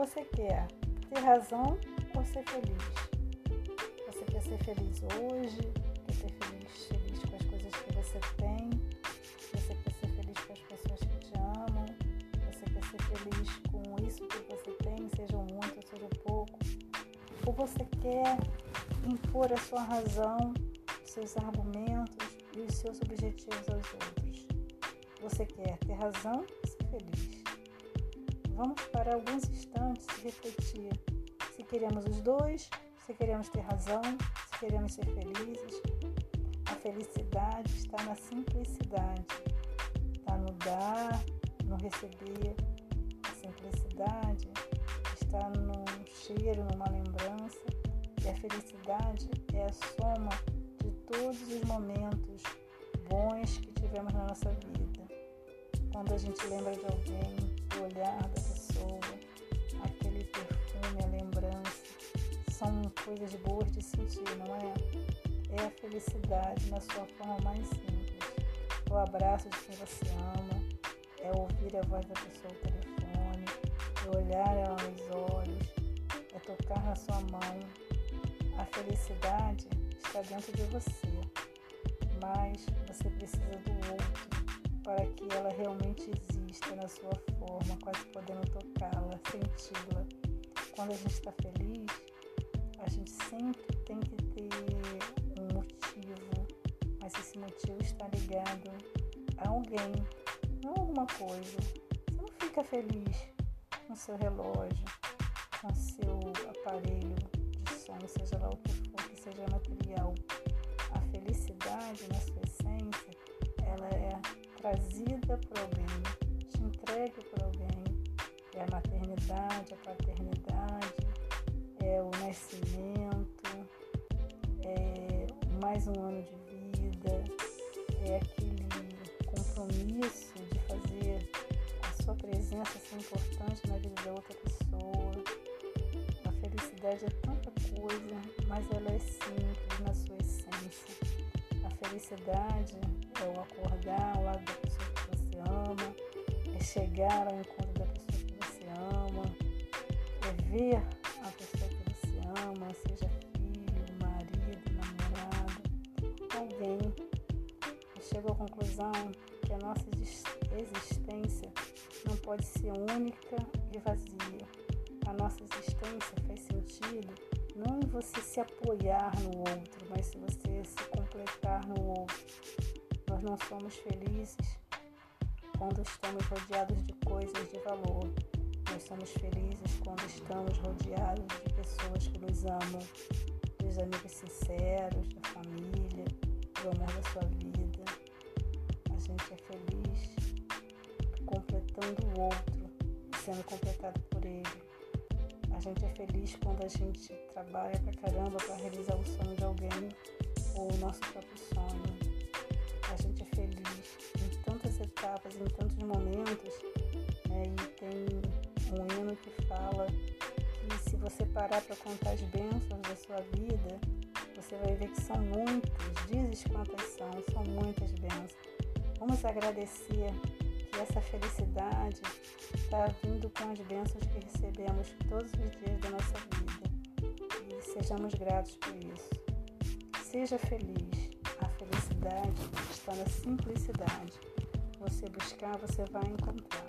Você quer ter razão ou ser feliz? Você quer ser feliz hoje? Quer ser feliz, feliz com as coisas que você tem? Você quer ser feliz com as pessoas que te amam? Você quer ser feliz com isso que você tem, seja muito ou seja pouco? Ou você quer impor a sua razão, seus argumentos e os seus objetivos aos outros? Você quer ter razão ou ser feliz? Vamos para alguns instantes refletir se queremos os dois, se queremos ter razão, se queremos ser felizes. A felicidade está na simplicidade, está no dar, no receber. A simplicidade está no cheiro, numa lembrança. E a felicidade é a soma de todos os momentos bons que tivemos na nossa vida. Quando a gente lembra de alguém, o olhar da pessoa, aquele perfume, a lembrança, são coisas boas de sentir, não é? É a felicidade na sua forma mais simples. O abraço de quem você ama, é ouvir a voz da pessoa ao telefone, é olhar ela nos olhos, é tocar na sua mão. A felicidade está dentro de você, mas você precisa do outro para que ela realmente exista na sua forma, quase podendo tocá-la, senti-la. Quando a gente está feliz, a gente sempre tem que ter um motivo, mas esse motivo está ligado a alguém, não a alguma coisa. Você não fica feliz com seu relógio, com seu aparelho de som, seja lá o que for, que seja material. A felicidade, na sua essência, ela é trazida por alguém, maternidade, a paternidade, é o nascimento, é mais um ano de vida, é aquele compromisso de fazer a sua presença ser importante na vida da outra pessoa. A felicidade é tanta coisa, mas ela é simples na sua essência. A felicidade é o acordar ao lado da pessoa que você ama, é chegar ao encontro da pessoa ver a pessoa que você ama, seja filho, marido, namorado, alguém. Eu chego à conclusão que a nossa existência não pode ser única e vazia. A nossa existência faz sentido não em você se apoiar no outro, mas se você se completar no outro. Nós não somos felizes quando estamos rodeados de coisas de valor. Nós somos felizes quando estamos rodeados de pessoas que nos amam, dos amigos sinceros, da família, do amor da sua vida. A gente é feliz completando o outro sendo completado por ele. A gente é feliz quando a gente trabalha pra caramba para realizar o sonho de alguém ou o nosso próprio sonho a gente é feliz em tantas etapas, em tantos momentos, fala que se você parar para contar as bênçãos da sua vida, você vai ver que são muitas, dizes quantas são, são muitas bênçãos. Vamos agradecer que essa felicidade está vindo com as bênçãos que recebemos todos os dias da nossa vida. E sejamos gratos por isso. Seja feliz felicidade está na simplicidade. Você buscar, você vai encontrar.